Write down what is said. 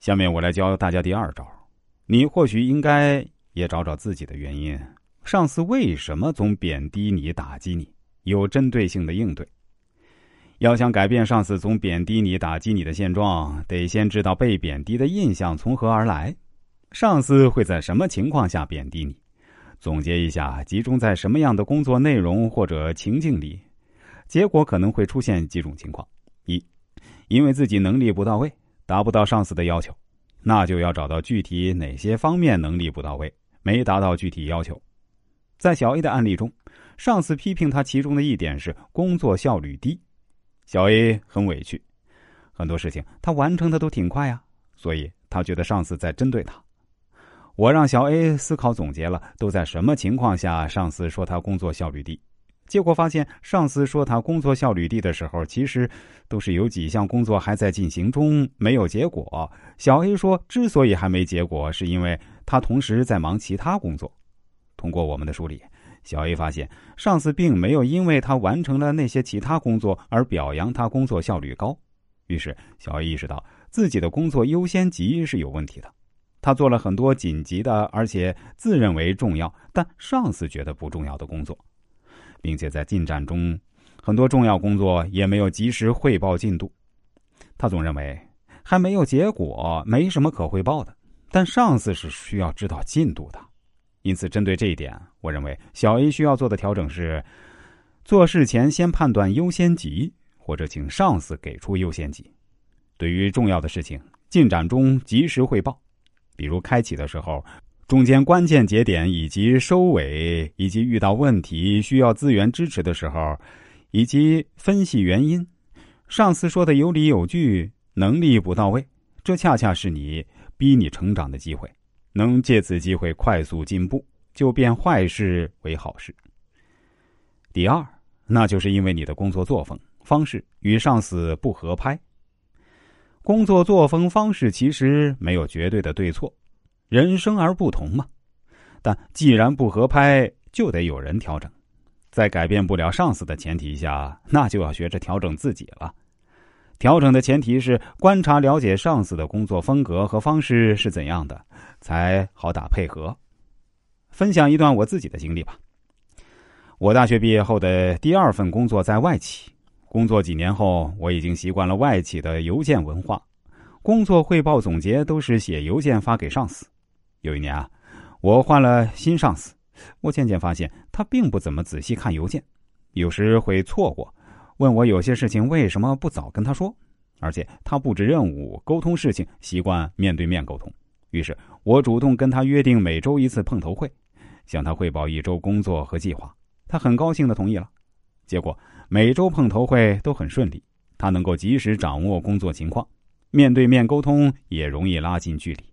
下面我来教大家第二招，你或许应该也找找自己的原因。上司为什么总贬低你、打击你？有针对性的应对。要想改变上司总贬低你、打击你的现状，得先知道被贬低的印象从何而来。上司会在什么情况下贬低你？总结一下，集中在什么样的工作内容或者情境里？结果可能会出现几种情况：一，因为自己能力不到位，达不到上司的要求，那就要找到具体哪些方面能力不到位，没达到具体要求。在小 A 的案例中，上司批评他其中的一点是工作效率低。小 A 很委屈，很多事情他完成的都挺快呀，所以他觉得上司在针对他。我让小 A 思考总结了都在什么情况下上司说他工作效率低，结果发现上司说他工作效率低的时候，其实都是有几项工作还在进行中，没有结果。小 A 说，之所以还没结果，是因为他同时在忙其他工作。通过我们的梳理。小 A 发现，上司并没有因为他完成了那些其他工作而表扬他工作效率高，于是小 A 意识到自己的工作优先级是有问题的。他做了很多紧急的，而且自认为重要，但上司觉得不重要的工作，并且在进展中，很多重要工作也没有及时汇报进度。他总认为还没有结果，没什么可汇报的，但上司是需要知道进度的。因此，针对这一点，我认为小 A 需要做的调整是：做事前先判断优先级，或者请上司给出优先级。对于重要的事情，进展中及时汇报，比如开启的时候、中间关键节点以及收尾，以及遇到问题需要资源支持的时候，以及分析原因。上司说的有理有据，能力不到位，这恰恰是你逼你成长的机会。能借此机会快速进步，就变坏事为好事。第二，那就是因为你的工作作风方式与上司不合拍。工作作风方式其实没有绝对的对错，人生而不同嘛。但既然不合拍，就得有人调整。在改变不了上司的前提下，那就要学着调整自己了。调整的前提是观察了解上司的工作风格和方式是怎样的，才好打配合。分享一段我自己的经历吧。我大学毕业后的第二份工作在外企，工作几年后，我已经习惯了外企的邮件文化，工作汇报总结都是写邮件发给上司。有一年啊，我换了新上司，我渐渐发现他并不怎么仔细看邮件，有时会错过。问我有些事情为什么不早跟他说，而且他布置任务、沟通事情习惯面对面沟通。于是我主动跟他约定每周一次碰头会，向他汇报一周工作和计划。他很高兴的同意了。结果每周碰头会都很顺利，他能够及时掌握工作情况，面对面沟通也容易拉近距离。